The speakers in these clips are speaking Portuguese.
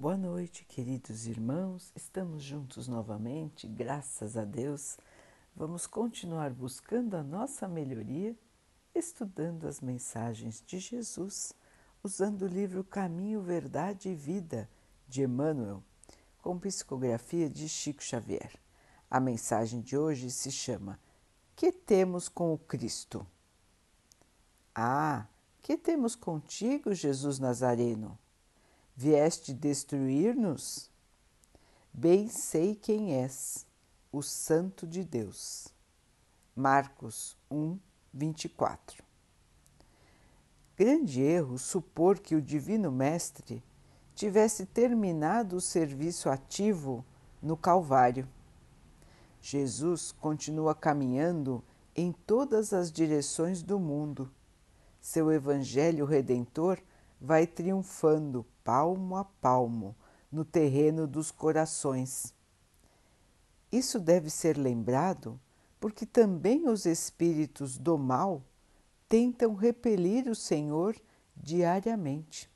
Boa noite, queridos irmãos. Estamos juntos novamente, graças a Deus. Vamos continuar buscando a nossa melhoria, estudando as mensagens de Jesus, usando o livro Caminho, Verdade e Vida de Emmanuel, com psicografia de Chico Xavier. A mensagem de hoje se chama Que temos com o Cristo? Ah, que temos contigo, Jesus Nazareno? Vieste destruir-nos? Bem sei quem és, o Santo de Deus. Marcos 1, 24. Grande erro supor que o Divino Mestre tivesse terminado o serviço ativo no Calvário. Jesus continua caminhando em todas as direções do mundo. Seu Evangelho Redentor vai triunfando palmo a palmo no terreno dos corações. Isso deve ser lembrado porque também os espíritos do mal tentam repelir o Senhor diariamente.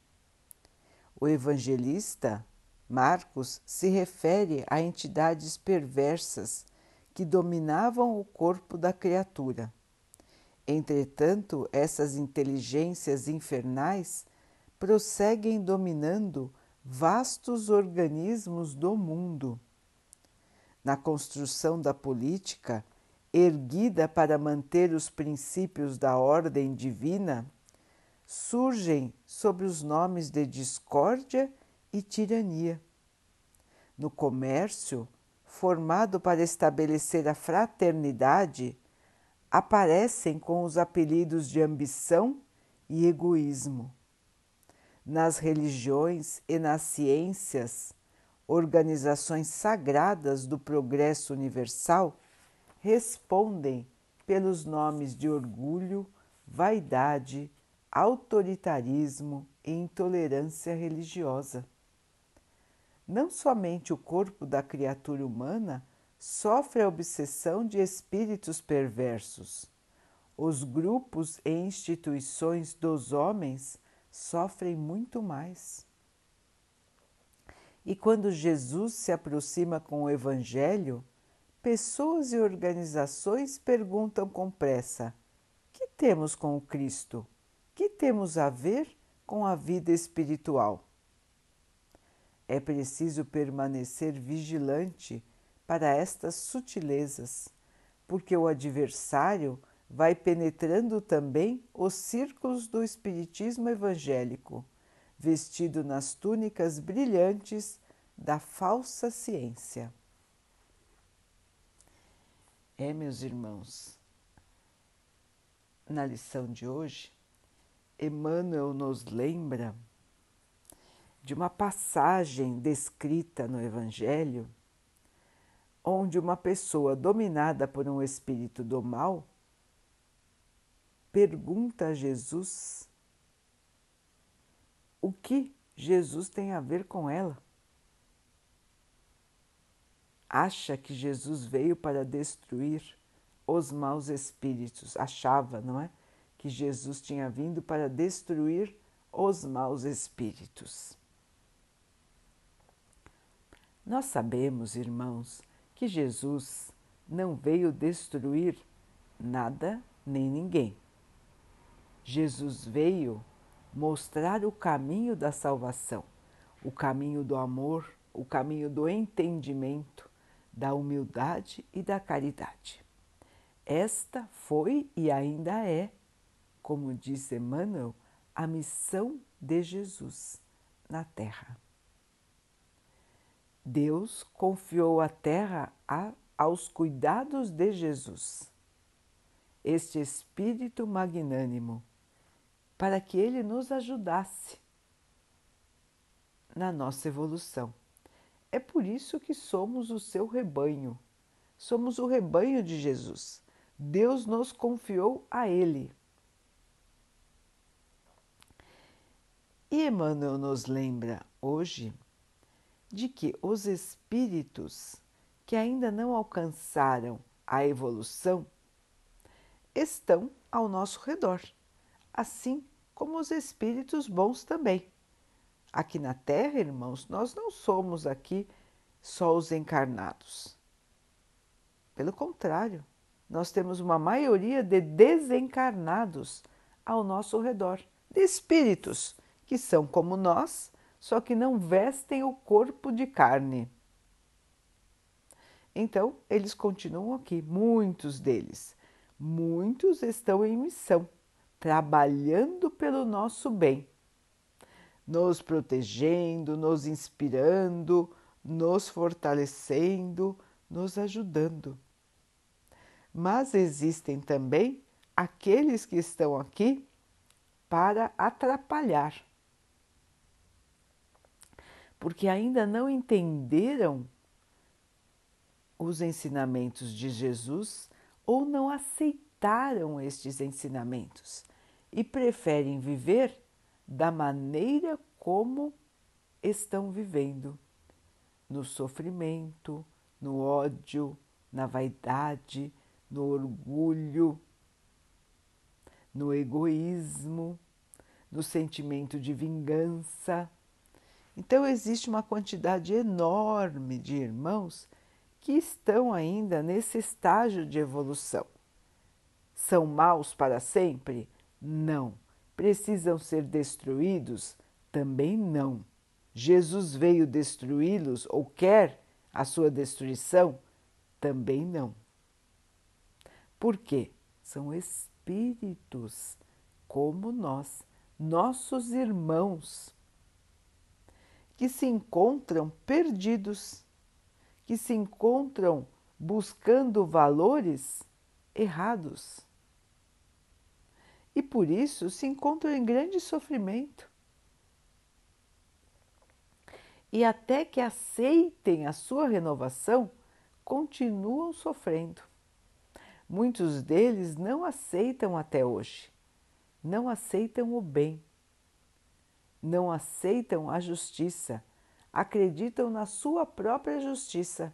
O evangelista Marcos se refere a entidades perversas que dominavam o corpo da criatura. Entretanto, essas inteligências infernais prosseguem dominando vastos organismos do mundo. Na construção da política, erguida para manter os princípios da ordem divina, surgem sob os nomes de discórdia e tirania. No comércio, formado para estabelecer a fraternidade, aparecem com os apelidos de ambição e egoísmo nas religiões e nas ciências, organizações sagradas do progresso universal, respondem pelos nomes de orgulho, vaidade, autoritarismo e intolerância religiosa. Não somente o corpo da criatura humana sofre a obsessão de espíritos perversos. Os grupos e instituições dos homens sofrem muito mais. E quando Jesus se aproxima com o Evangelho, pessoas e organizações perguntam com pressa: que temos com o Cristo? Que temos a ver com a vida espiritual? É preciso permanecer vigilante para estas sutilezas, porque o adversário vai penetrando também os círculos do Espiritismo evangélico, vestido nas túnicas brilhantes da falsa ciência. É, meus irmãos, na lição de hoje, Emmanuel nos lembra de uma passagem descrita no Evangelho, onde uma pessoa dominada por um espírito do mal pergunta a Jesus o que Jesus tem a ver com ela. Acha que Jesus veio para destruir os maus espíritos. Achava, não é? Que Jesus tinha vindo para destruir os maus espíritos. Nós sabemos, irmãos, que Jesus não veio destruir nada nem ninguém. Jesus veio mostrar o caminho da salvação, o caminho do amor, o caminho do entendimento, da humildade e da caridade. Esta foi e ainda é, como diz Emmanuel, a missão de Jesus na Terra. Deus confiou a Terra a, aos cuidados de Jesus. Este Espírito magnânimo para que ele nos ajudasse na nossa evolução. É por isso que somos o seu rebanho, somos o rebanho de Jesus. Deus nos confiou a Ele. E Emmanuel nos lembra hoje de que os espíritos que ainda não alcançaram a evolução estão ao nosso redor, assim como os espíritos bons também. Aqui na Terra, irmãos, nós não somos aqui só os encarnados. Pelo contrário, nós temos uma maioria de desencarnados ao nosso redor, de espíritos que são como nós, só que não vestem o corpo de carne. Então, eles continuam aqui, muitos deles. Muitos estão em missão, trabalhando pelo nosso bem, nos protegendo, nos inspirando, nos fortalecendo, nos ajudando. Mas existem também aqueles que estão aqui para atrapalhar, porque ainda não entenderam os ensinamentos de Jesus ou não aceitaram estes ensinamentos e preferem viver da maneira como estão vivendo no sofrimento, no ódio, na vaidade, no orgulho, no egoísmo, no sentimento de vingança. Então, existe uma quantidade enorme de irmãos que estão ainda nesse estágio de evolução. São maus para sempre? Não. Precisam ser destruídos? Também não. Jesus veio destruí-los ou quer a sua destruição? Também não. Por quê? São espíritos como nós, nossos irmãos, que se encontram perdidos que se encontram buscando valores errados. E por isso se encontram em grande sofrimento. E até que aceitem a sua renovação, continuam sofrendo. Muitos deles não aceitam até hoje, não aceitam o bem, não aceitam a justiça acreditam na sua própria justiça.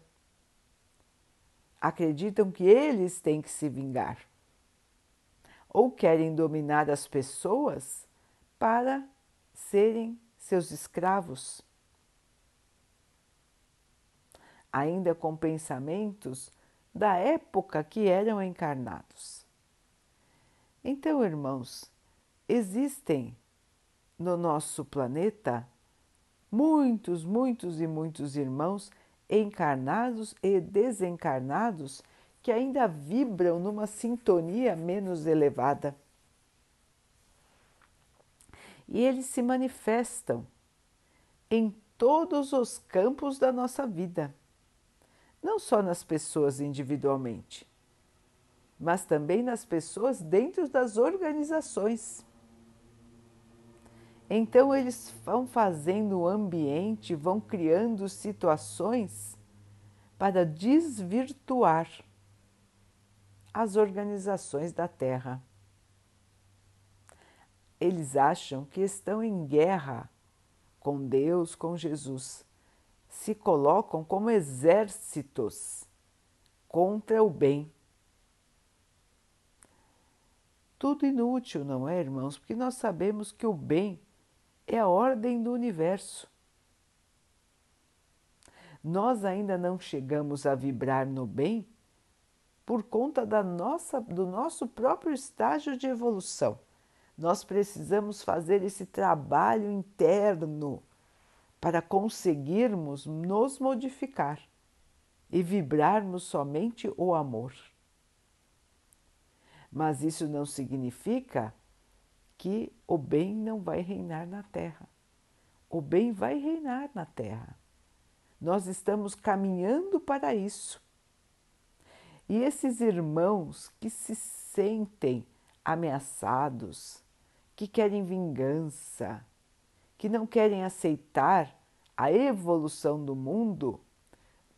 Acreditam que eles têm que se vingar. Ou querem dominar as pessoas para serem seus escravos. Ainda com pensamentos da época que eram encarnados. Então, irmãos, existem no nosso planeta muitos, muitos e muitos irmãos encarnados e desencarnados que ainda vibram numa sintonia menos elevada. E eles se manifestam em todos os campos da nossa vida, não só nas pessoas individualmente, mas também nas pessoas dentro das organizações. Então eles vão fazendo o ambiente, vão criando situações para desvirtuar as organizações da Terra. Eles acham que estão em guerra com Deus, com Jesus. Se colocam como exércitos contra o bem. Tudo inútil, não é, irmãos? Porque nós sabemos que o bem é a ordem do universo. Nós ainda não chegamos a vibrar no bem por conta da nossa, do nosso próprio estágio de evolução. Nós precisamos fazer esse trabalho interno para conseguirmos nos modificar e vibrarmos somente o amor. Mas isso não significa que o bem não vai reinar na terra. O bem vai reinar na terra. Nós estamos caminhando para isso. E esses irmãos que se sentem ameaçados, que querem vingança, que não querem aceitar a evolução do mundo,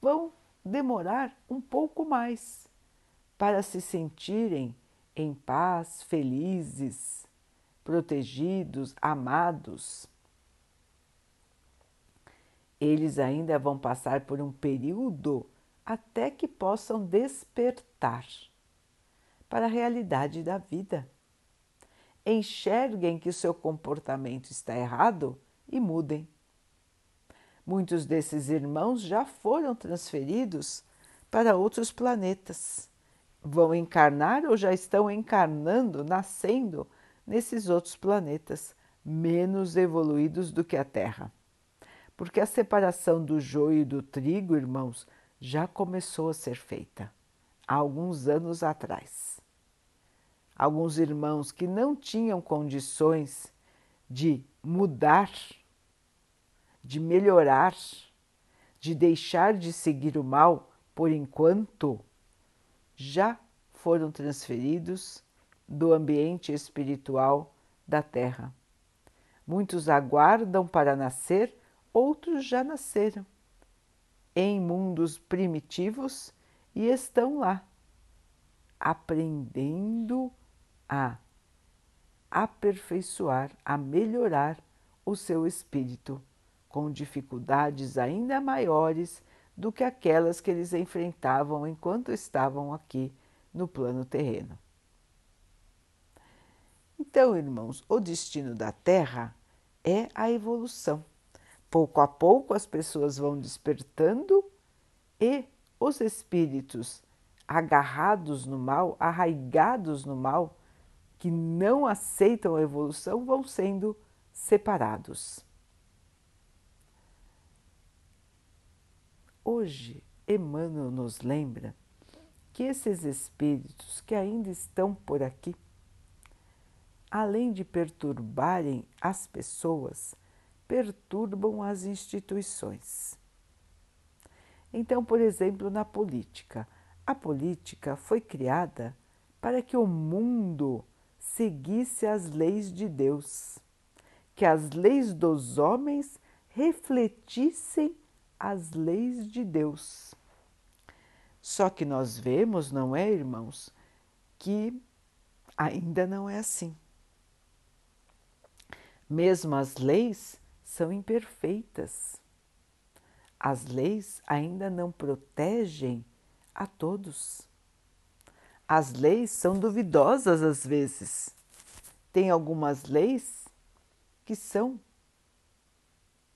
vão demorar um pouco mais para se sentirem em paz, felizes, protegidos, amados, eles ainda vão passar por um período até que possam despertar para a realidade da vida. Enxerguem que o seu comportamento está errado e mudem. Muitos desses irmãos já foram transferidos para outros planetas. Vão encarnar ou já estão encarnando, nascendo nesses outros planetas menos evoluídos do que a Terra. Porque a separação do joio e do trigo, irmãos, já começou a ser feita há alguns anos atrás. Alguns irmãos que não tinham condições de mudar, de melhorar, de deixar de seguir o mal por enquanto, já foram transferidos do ambiente espiritual da Terra. Muitos aguardam para nascer, outros já nasceram em mundos primitivos e estão lá, aprendendo a aperfeiçoar, a melhorar o seu espírito, com dificuldades ainda maiores do que aquelas que eles enfrentavam enquanto estavam aqui no plano terreno. Então, irmãos, o destino da Terra é a evolução. Pouco a pouco as pessoas vão despertando e os espíritos agarrados no mal, arraigados no mal, que não aceitam a evolução, vão sendo separados. Hoje, Emmanuel nos lembra que esses espíritos que ainda estão por aqui, além de perturbarem as pessoas, perturbam as instituições. Então, por exemplo, na política, a política foi criada para que o mundo seguisse as leis de Deus, que as leis dos homens refletissem as leis de Deus. Só que nós vemos, não é, irmãos, que ainda não é assim. Mesmo as leis são imperfeitas. As leis ainda não protegem a todos. As leis são duvidosas às vezes. Tem algumas leis que são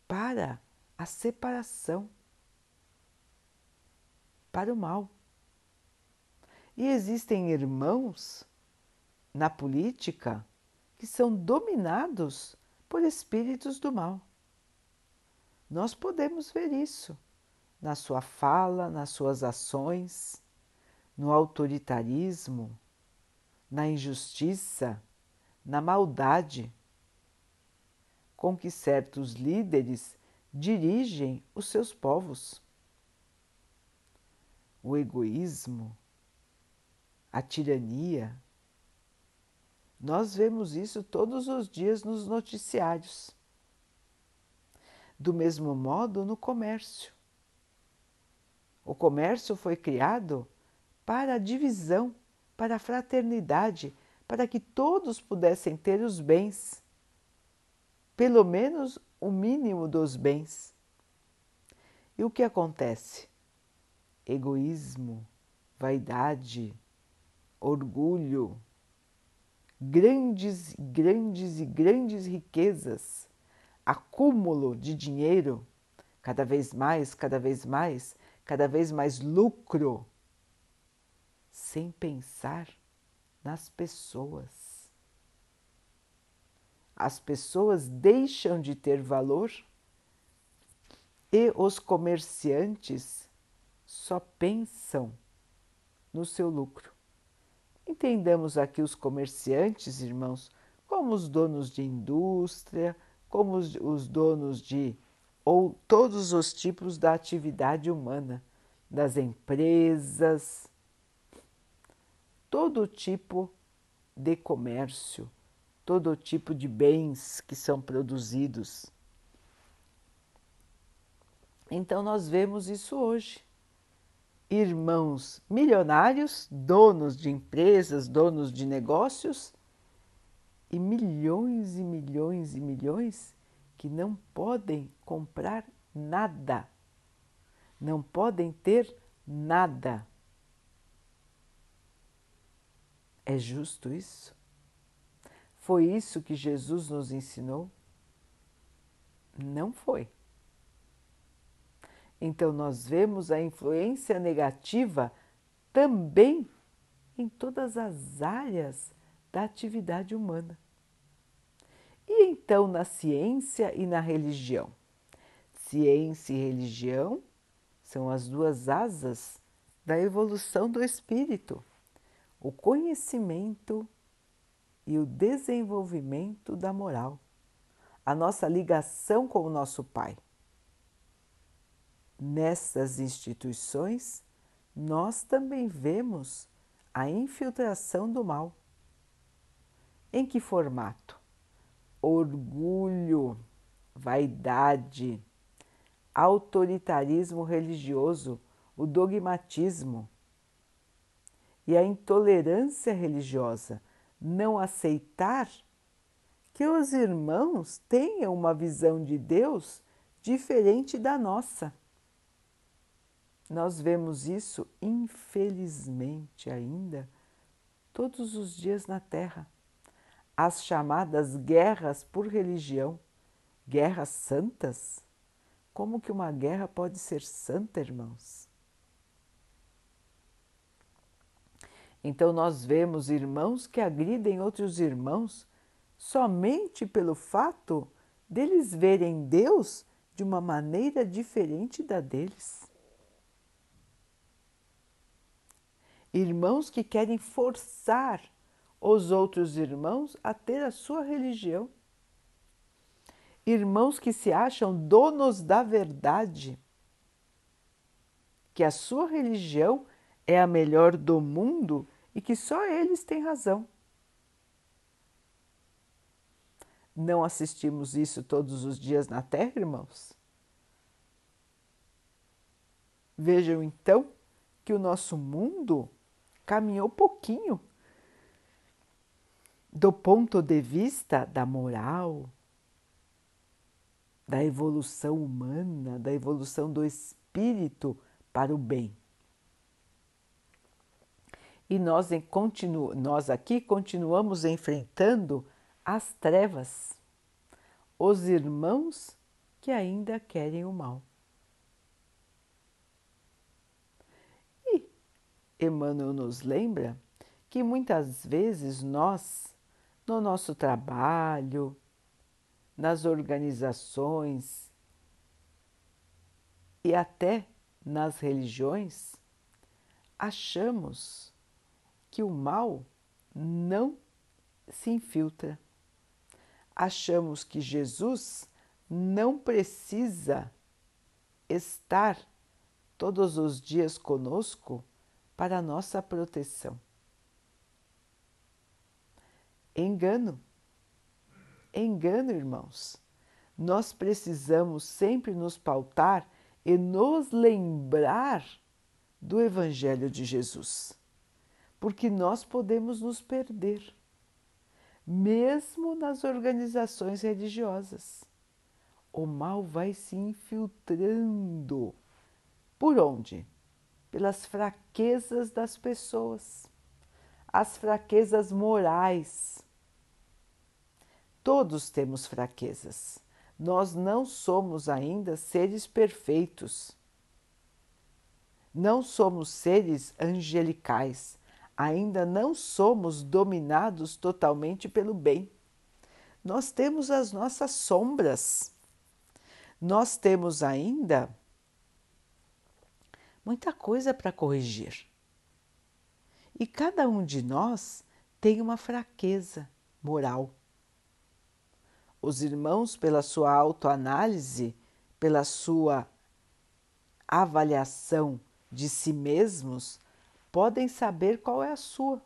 para a separação, para o mal. E existem irmãos na política que são dominados por espíritos do mal. Nós podemos ver isso na sua fala, nas suas ações, no autoritarismo, na injustiça, na maldade com que certos líderes dirigem os seus povos. O egoísmo, a tirania, nós vemos isso todos os dias nos noticiários. Do mesmo modo, no comércio. O comércio foi criado para a divisão, para a fraternidade, para que todos pudessem ter os bens, pelo menos o mínimo dos bens. E o que acontece? Egoísmo, vaidade, orgulho, grandes, grandes e grandes riquezas, acúmulo de dinheiro, cada vez mais, cada vez mais, cada vez mais lucro, sem pensar nas pessoas. As pessoas deixam de ter valor e os comerciantes só pensam no seu lucro. Entendamos aqui os comerciantes, irmãos, como os donos de indústria, como os, os donos de ou todos os tipos da atividade humana, das empresas, todo tipo de comércio, todo tipo de bens que são produzidos. Então, nós vemos isso hoje irmãos milionários, donos de empresas, donos de negócios e milhões e milhões e milhões que não podem comprar nada, não podem ter nada. É justo isso? Foi isso que Jesus nos ensinou? Não foi. Então, nós vemos a influência negativa também em todas as áreas da atividade humana. E então na ciência e na religião? Ciência e religião são as duas asas da evolução do espírito, o conhecimento e o desenvolvimento da moral, a nossa ligação com o nosso Pai. Nessas instituições, nós também vemos a infiltração do mal. Em que formato? Orgulho, vaidade, autoritarismo religioso, o dogmatismo e a intolerância religiosa, não aceitar que os irmãos tenham uma visão de Deus diferente da nossa. Nós vemos isso, infelizmente, ainda todos os dias na Terra. As chamadas guerras por religião, guerras santas. Como que uma guerra pode ser santa, irmãos? Então, nós vemos irmãos que agridem outros irmãos somente pelo fato deles verem Deus de uma maneira diferente da deles. Irmãos que querem forçar os outros irmãos a ter a sua religião, irmãos que se acham donos da verdade, que a sua religião é a melhor do mundo e que só eles têm razão. Não assistimos isso todos os dias na Terra, irmãos? Vejam então que o nosso mundo caminhou pouquinho do ponto de vista da moral, da evolução humana, da evolução do espírito para o bem. E nós, continu, nós aqui continuamos enfrentando as trevas, os irmãos que ainda querem o mal. Emmanuel nos lembra que muitas vezes nós, no nosso trabalho, nas organizações e até nas religiões, achamos que o mal não se infiltra. Achamos que Jesus não precisa estar todos os dias conosco para nossa proteção. Engano. Engano, irmãos. Nós precisamos sempre nos pautar e nos lembrar do Evangelho de Jesus, porque nós podemos nos perder, mesmo nas organizações religiosas. O mal vai se infiltrando. Por onde? Pelas fraquezas das pessoas, as fraquezas morais. Todos temos fraquezas. Nós não somos ainda seres perfeitos. Não somos seres angelicais. Ainda não somos dominados totalmente pelo bem. Nós temos as nossas sombras. Nós temos ainda muita coisa para corrigir. E cada um de nós tem uma fraqueza moral. Os irmãos, pela sua autoanálise, pela sua avaliação de si mesmos, podem saber qual é a sua.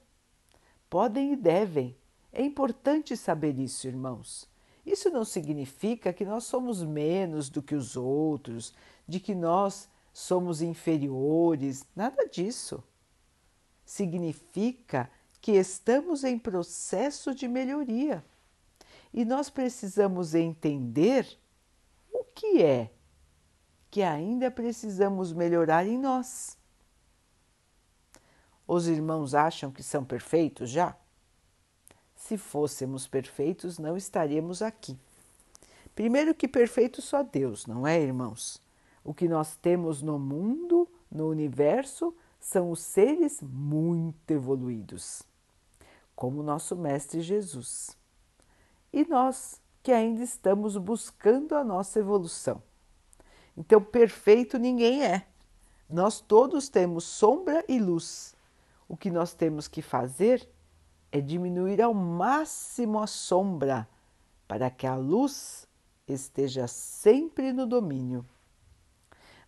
Podem e devem. É importante saber isso, irmãos. Isso não significa que nós somos menos do que os outros, de que nós somos inferiores, nada disso. Significa que estamos em processo de melhoria e nós precisamos entender o que é que ainda precisamos melhorar em nós. Os irmãos acham que são perfeitos já? Se fôssemos perfeitos, não estaríamos aqui. Primeiro que perfeito só Deus, não é, irmãos? O que nós temos no mundo, no universo, são os seres muito evoluídos, como nosso Mestre Jesus. E nós, que ainda estamos buscando a nossa evolução. Então, perfeito ninguém é. Nós todos temos sombra e luz. O que nós temos que fazer é diminuir ao máximo a sombra para que a luz esteja sempre no domínio.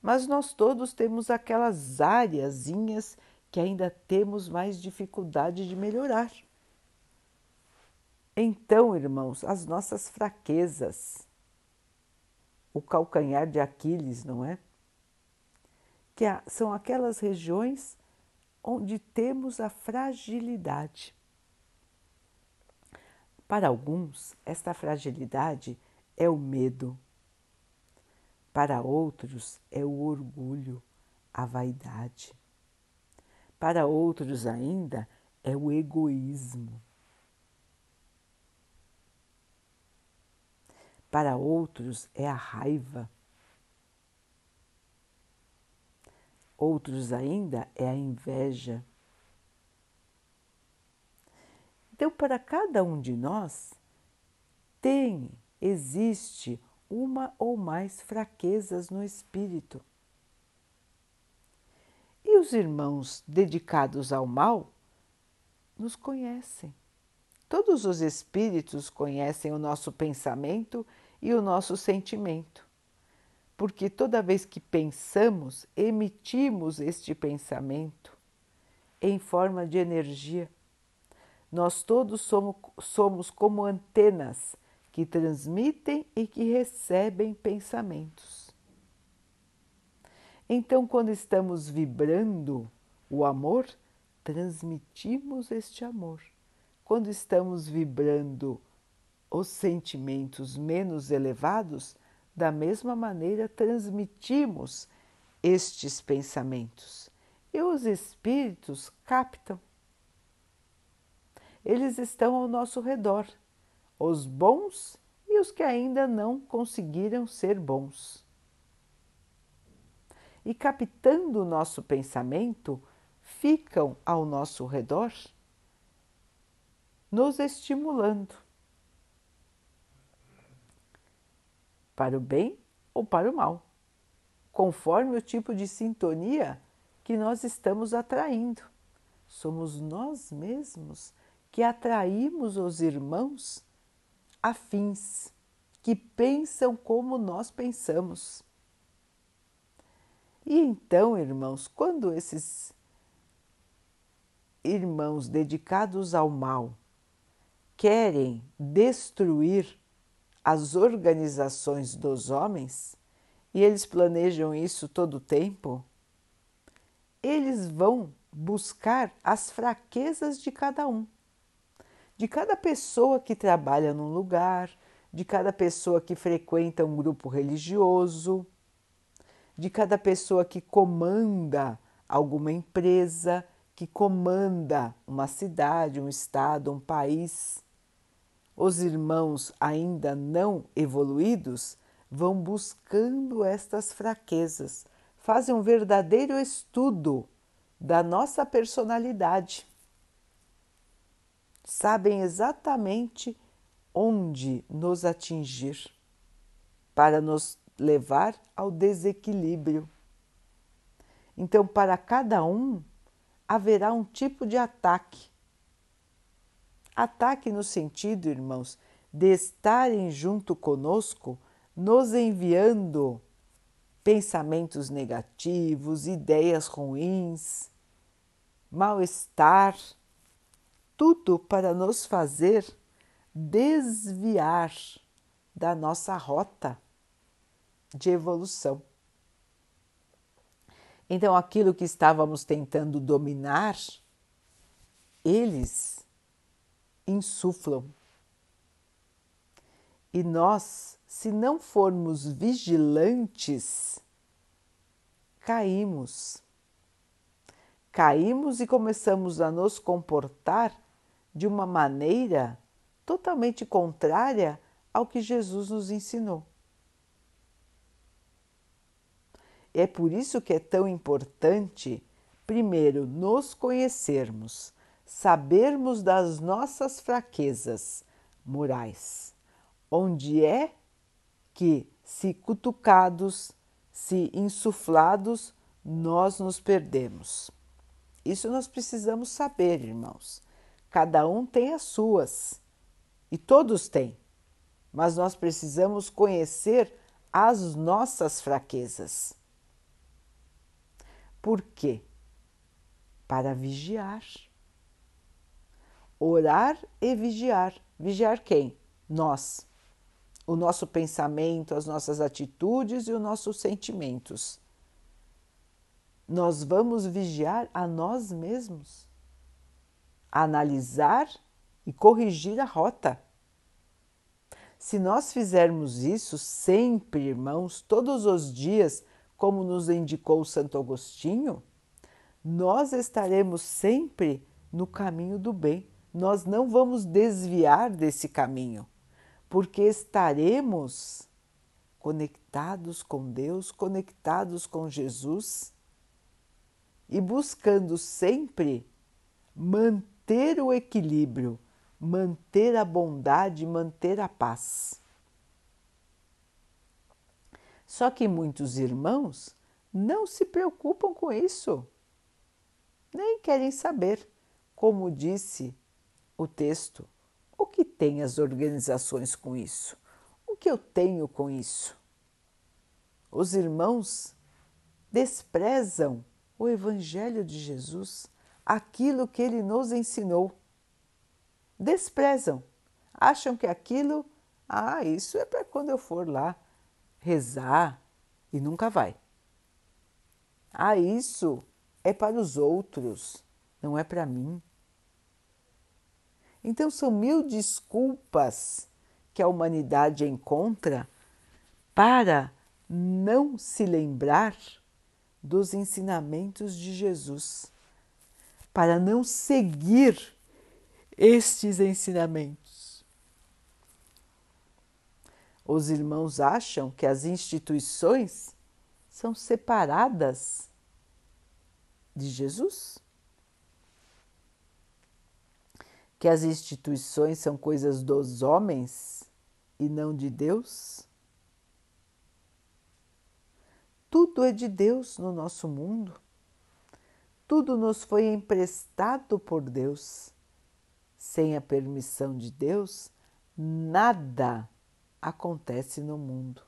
Mas nós todos temos aquelas áreazinhas que ainda temos mais dificuldade de melhorar. Então, irmãos, as nossas fraquezas, o calcanhar de Aquiles, não é? Que são aquelas regiões onde temos a fragilidade. Para alguns, esta fragilidade é o medo. Para outros, é o orgulho, a vaidade. Para outros ainda, é o egoísmo. Para outros, é a raiva. Outros ainda é a inveja. Então, para cada um de nós, tem, existe uma ou mais fraquezas no espírito. E os irmãos dedicados ao mal nos conhecem. Todos os espíritos conhecem o nosso pensamento e o nosso sentimento, porque toda vez que pensamos, emitimos este pensamento em forma de energia. Nós todos somos, somos como antenas que transmitem e que recebem pensamentos. Então, quando estamos vibrando o amor, transmitimos este amor. Quando estamos vibrando os sentimentos menos elevados, da mesma maneira transmitimos estes pensamentos e os espíritos captam eles estão ao nosso redor, os bons e os que ainda não conseguiram ser bons. E captando o nosso pensamento, ficam ao nosso redor, nos estimulando para o bem ou para o mal, conforme o tipo de sintonia que nós estamos atraindo. Somos nós mesmos que atraímos os irmãos afins, que pensam como nós pensamos. E então, irmãos, quando esses irmãos dedicados ao mal querem destruir as organizações dos homens, e eles planejam isso todo o tempo, eles vão buscar as fraquezas de cada um de cada pessoa que trabalha num lugar, de cada pessoa que frequenta um grupo religioso, de cada pessoa que comanda alguma empresa, que comanda uma cidade, um estado, um país. Os irmãos ainda não evoluídos vão buscando estas fraquezas, fazem um verdadeiro estudo da nossa personalidade sabem exatamente onde nos atingir para nos levar ao desequilíbrio. Então, para cada um haverá um tipo de ataque. Ataque no sentido, irmãos, de estarem junto conosco, nos enviando pensamentos negativos, ideias ruins, mal-estar tudo para nos fazer desviar da nossa rota de evolução. Então, aquilo que estávamos tentando dominar, eles insuflam. E nós, se não formos vigilantes, caímos. Caímos e começamos a nos comportar de uma maneira totalmente contrária ao que Jesus nos ensinou. É por isso que é tão importante, primeiro, nos conhecermos, sabermos das nossas fraquezas morais, onde é que, se cutucados, se insuflados, nós nos perdemos. Isso nós precisamos saber, irmãos. Cada um tem as suas e todos têm, mas nós precisamos conhecer as nossas fraquezas. Por quê? Para vigiar. Orar e vigiar. Vigiar quem? Nós. O nosso pensamento, as nossas atitudes e os nossos sentimentos. Nós vamos vigiar a nós mesmos, analisar e corrigir a rota. Se nós fizermos isso sempre, irmãos, todos os dias, como nos indicou Santo Agostinho, nós estaremos sempre no caminho do bem. Nós não vamos desviar desse caminho, porque estaremos conectados com Deus, conectados com Jesus e buscando sempre manter o equilíbrio, manter a bondade, manter a paz. Só que muitos irmãos não se preocupam com isso, nem querem saber, como disse o texto, o que tem as organizações com isso? O que eu tenho com isso? Os irmãos desprezam o Evangelho de Jesus, aquilo que ele nos ensinou. Desprezam, acham que aquilo, ah, isso é para quando eu for lá rezar e nunca vai. Ah, isso é para os outros, não é para mim. Então são mil desculpas que a humanidade encontra para não se lembrar dos ensinamentos de Jesus, para não seguir estes ensinamentos. Os irmãos acham que as instituições são separadas de Jesus? Que as instituições são coisas dos homens e não de Deus? Tudo é de Deus no nosso mundo. Tudo nos foi emprestado por Deus. Sem a permissão de Deus, nada acontece no mundo.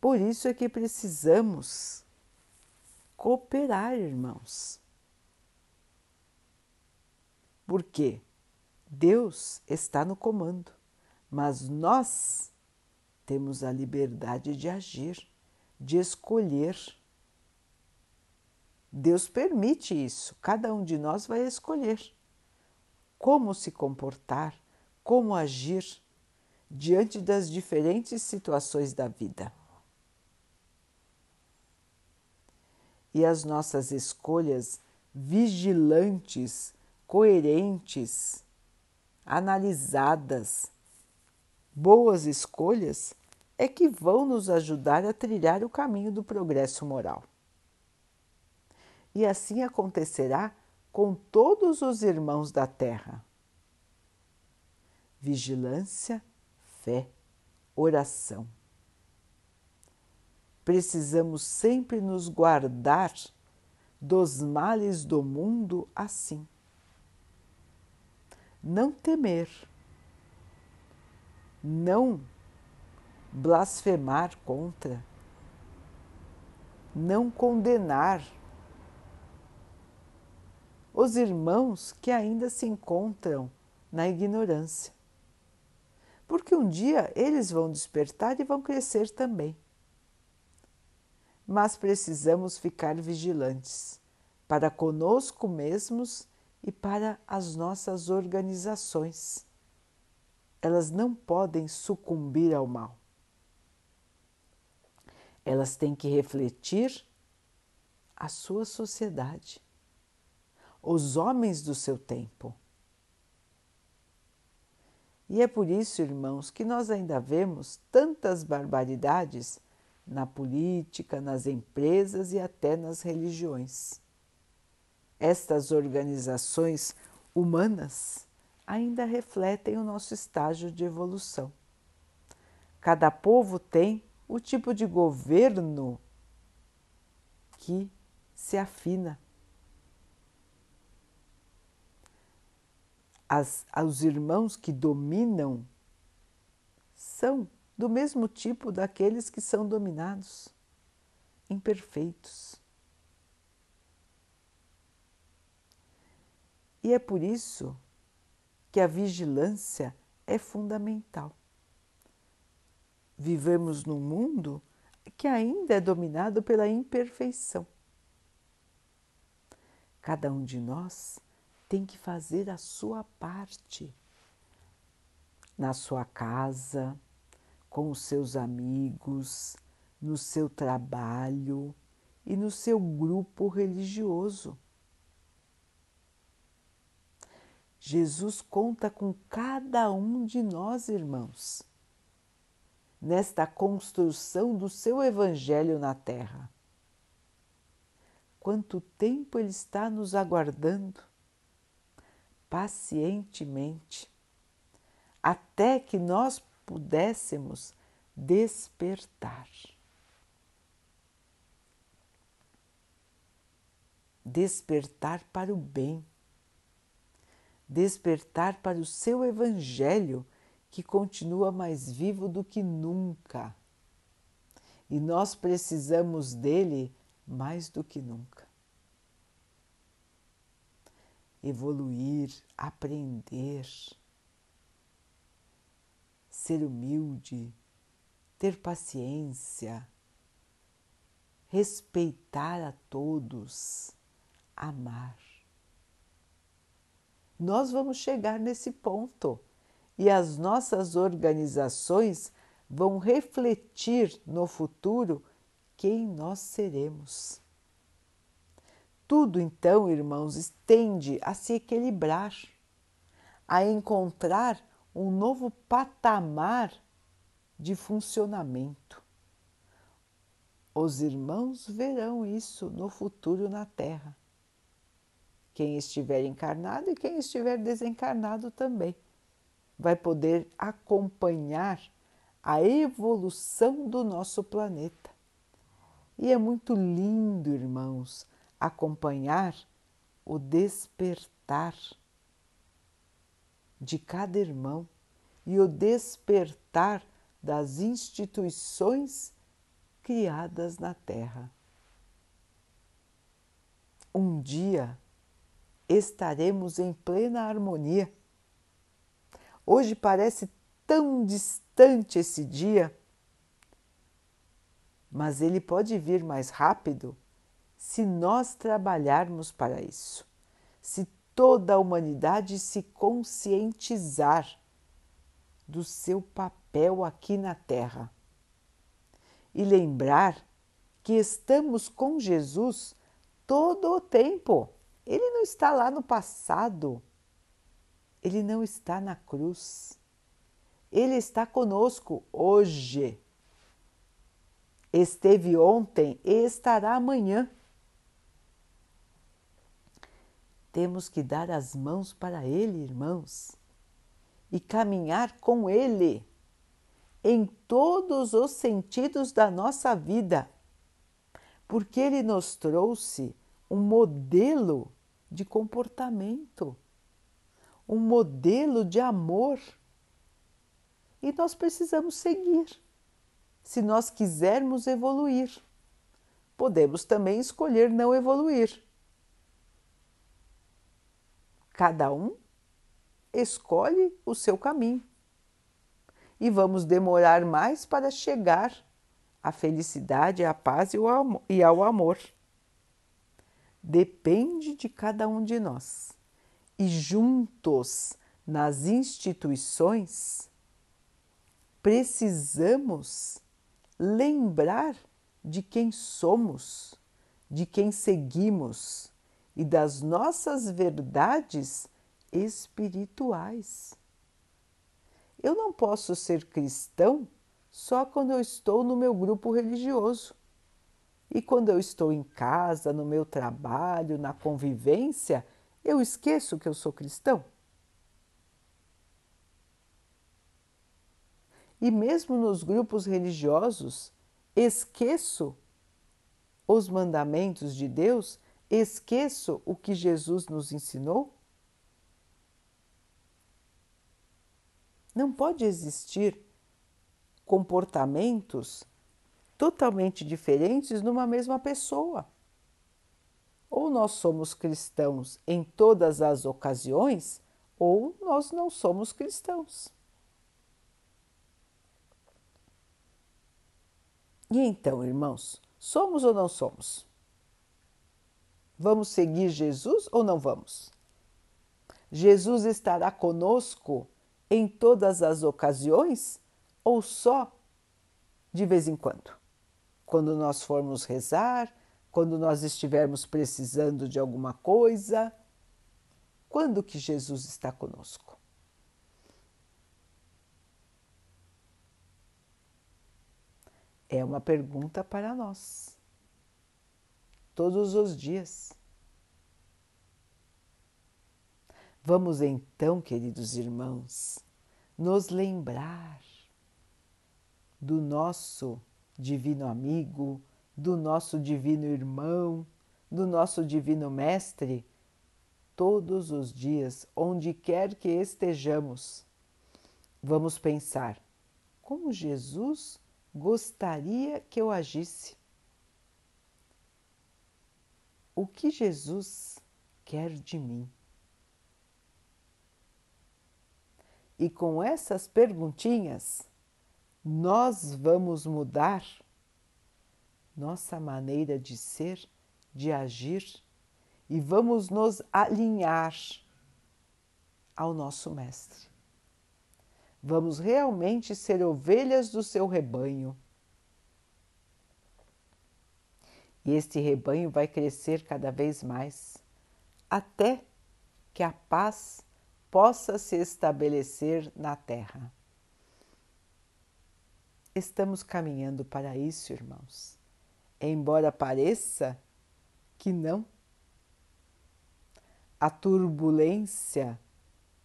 Por isso é que precisamos cooperar, irmãos. Porque Deus está no comando, mas nós temos a liberdade de agir, de escolher. Deus permite isso, cada um de nós vai escolher como se comportar, como agir diante das diferentes situações da vida. E as nossas escolhas vigilantes, coerentes, analisadas, boas escolhas é que vão nos ajudar a trilhar o caminho do progresso moral. E assim acontecerá com todos os irmãos da terra. Vigilância, fé, oração. Precisamos sempre nos guardar dos males do mundo assim. Não temer, não blasfemar contra, não condenar os irmãos que ainda se encontram na ignorância. Porque um dia eles vão despertar e vão crescer também. Mas precisamos ficar vigilantes para conosco mesmos e para as nossas organizações. Elas não podem sucumbir ao mal. Elas têm que refletir a sua sociedade os homens do seu tempo. E é por isso, irmãos, que nós ainda vemos tantas barbaridades na política, nas empresas e até nas religiões. Estas organizações humanas ainda refletem o nosso estágio de evolução. Cada povo tem o tipo de governo que se afina as, os irmãos que dominam são do mesmo tipo daqueles que são dominados, imperfeitos. E é por isso que a vigilância é fundamental. Vivemos num mundo que ainda é dominado pela imperfeição. Cada um de nós tem que fazer a sua parte na sua casa, com os seus amigos, no seu trabalho e no seu grupo religioso. Jesus conta com cada um de nós, irmãos, nesta construção do seu Evangelho na Terra. Quanto tempo Ele está nos aguardando pacientemente até que nós pudéssemos despertar. Despertar para o bem, despertar para o seu Evangelho que continua mais vivo do que nunca. E nós precisamos dele mais do que nunca evoluir, aprender, ser humilde, ter paciência, respeitar a todos, amar. Nós vamos chegar nesse ponto e as nossas organizações vão refletir no futuro quem nós seremos. Tudo então, irmãos, tende a se equilibrar, a encontrar um novo patamar de funcionamento. Os irmãos verão isso no futuro na Terra. Quem estiver encarnado e quem estiver desencarnado também vai poder acompanhar a evolução do nosso planeta. E é muito lindo, irmãos, acompanhar o despertar de cada irmão e o despertar das instituições criadas na Terra. Um dia estaremos em plena harmonia. Hoje parece tão distante esse dia, mas ele pode vir mais rápido se nós trabalharmos para isso, se toda a humanidade se conscientizar do seu papel aqui na Terra e lembrar que estamos com Jesus todo o tempo. Ele não está lá no passado, ele não está na cruz, ele está conosco hoje. Esteve ontem e estará amanhã. Temos que dar as mãos para Ele, irmãos, e caminhar com Ele em todos os sentidos da nossa vida, porque Ele nos trouxe um modelo de comportamento, um modelo de amor. E nós precisamos seguir, se nós quisermos evoluir. Podemos também escolher não evoluir Cada um escolhe o seu caminho. E vamos demorar mais para chegar à felicidade, à paz e ao amor. Depende de cada um de nós. E juntos nas instituições, precisamos lembrar de quem somos, de quem seguimos e das nossas verdades espirituais. Eu não posso ser cristão só quando eu estou no meu grupo religioso. E quando eu estou em casa, no meu trabalho, na convivência, eu esqueço que eu sou cristão. E mesmo nos grupos religiosos, esqueço os mandamentos de Deus, esqueço o que Jesus nos ensinou? Não pode existir comportamentos totalmente diferentes numa mesma pessoa. Ou nós somos cristãos em todas as ocasiões, ou nós não somos cristãos. E então, irmãos, somos ou não somos? Vamos seguir Jesus ou não vamos? Jesus estará conosco em todas as ocasiões ou só de vez em quando? Quando nós formos rezar, quando nós estivermos precisando de alguma coisa, quando que Jesus está conosco? É uma pergunta para nós, todos os dias. Vamos então, queridos irmãos, nos lembrar do nosso divino amigo, do nosso divino irmão, do nosso divino mestre, todos os dias, onde quer que estejamos. Vamos pensar como Jesus gostaria que eu agisse? O que Jesus quer de mim? E com essas perguntinhas, nós vamos mudar nossa maneira de ser, de agir e vamos nos alinhar ao nosso Mestre vamos realmente ser ovelhas do seu rebanho. E este rebanho vai crescer cada vez mais, até que a paz possa se estabelecer na terra. Estamos caminhando para isso, irmãos. Embora pareça que não, a turbulência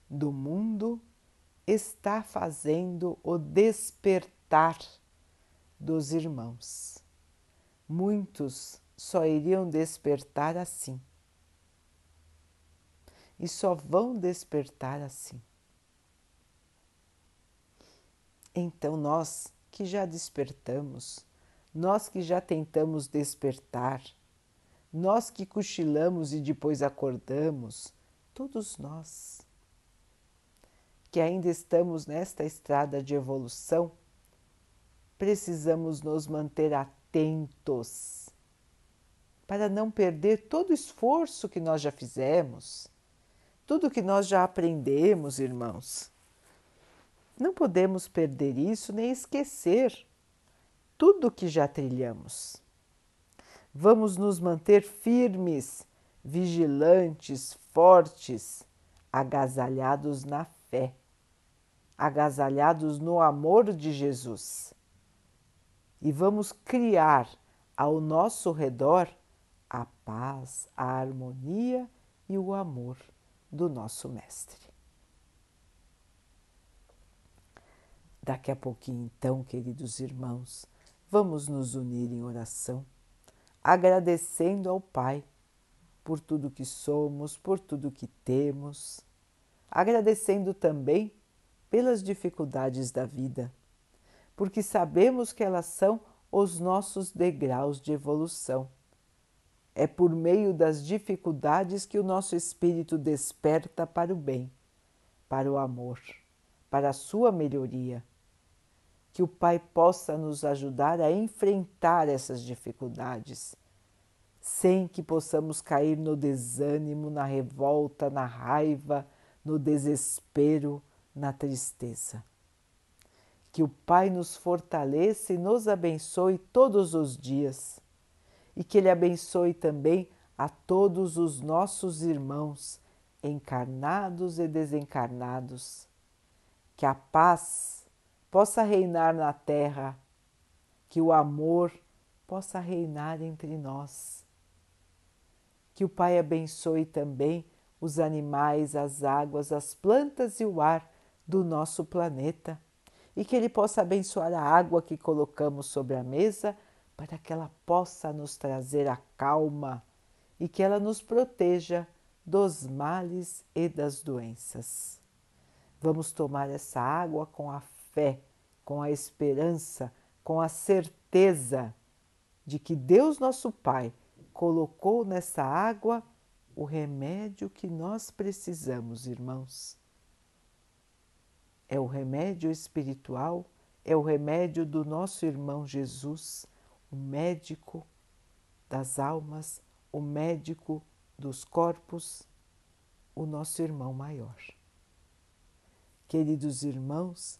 do mundo está fazendo o despertar dos irmãos. Muitos só iriam despertar assim. E só vão despertar assim. Então, nós que já despertamos, nós que já tentamos despertar, nós que cochilamos e depois acordamos, todos nós que ainda estamos nesta estrada de evolução, precisamos nos manter atentos para não perder todo o esforço que nós já fizemos, tudo que nós já aprendemos, irmãos. Não podemos perder isso nem esquecer tudo que já trilhamos. Vamos nos manter firmes, vigilantes, fortes, agasalhados na fé agasalhados no amor de Jesus. E vamos criar ao nosso redor a paz, a harmonia e o amor do nosso Mestre. Daqui a pouquinho, então, queridos irmãos, vamos nos unir em oração, agradecendo ao Pai por tudo que somos, por tudo que temos, agradecendo também pelas dificuldades da vida, porque sabemos que elas são os nossos degraus de evolução. É por meio das dificuldades que o nosso espírito desperta para o bem, para o amor, para a sua melhoria. Que o Pai possa nos ajudar a enfrentar essas dificuldades, sem que possamos cair no desânimo, na revolta, na raiva, no desespero na tristeza. Que o Pai nos fortaleça e nos abençoe todos os dias e que Ele abençoe também a todos os nossos irmãos, encarnados e desencarnados, que a paz possa reinar na terra, que o amor possa reinar entre nós. Que o Pai abençoe também os animais, as águas, as plantas e o ar do nosso planeta e que Ele possa abençoar a água que colocamos sobre a mesa para que ela possa nos trazer a calma e que ela nos proteja dos males e das doenças. Vamos tomar essa água com a fé, com a esperança, com a certeza de que Deus, nosso Pai, colocou nessa água o remédio que nós precisamos, irmãos. É o remédio espiritual, é o remédio do nosso irmão Jesus, o médico das almas, o médico dos corpos, o nosso irmão maior. Queridos irmãos,